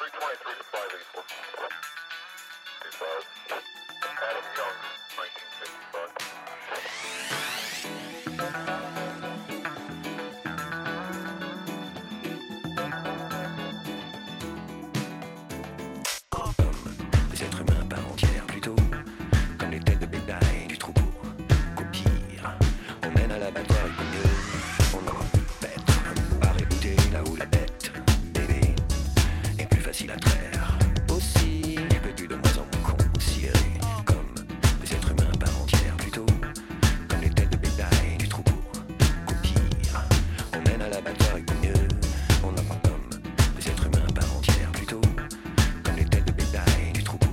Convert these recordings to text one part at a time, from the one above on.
323 to 584. 25. Uh, Adam Young, 1955. Qu'au mieux, on en parle comme des êtres humains par entière, plutôt. Comme les têtes de bétail du troupeau.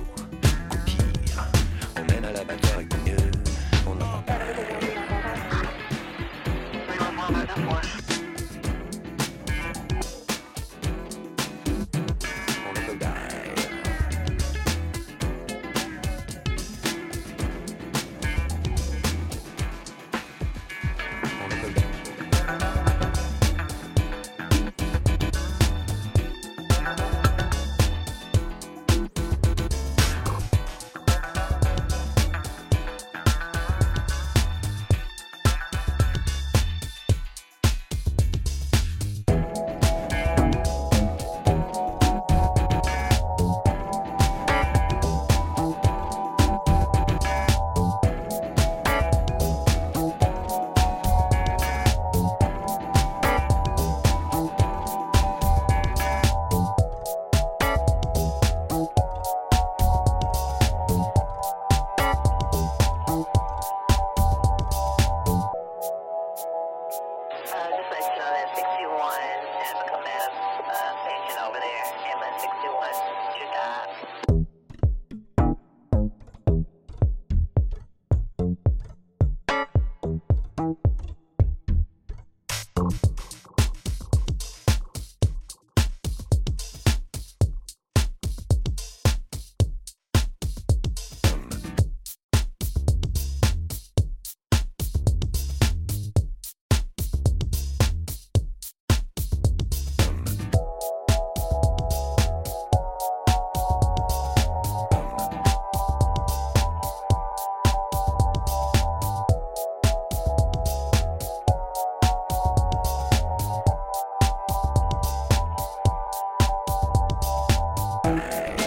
Pire, on mène à l'abattoir et qu'au mieux, on en parle 621 to that. Bye.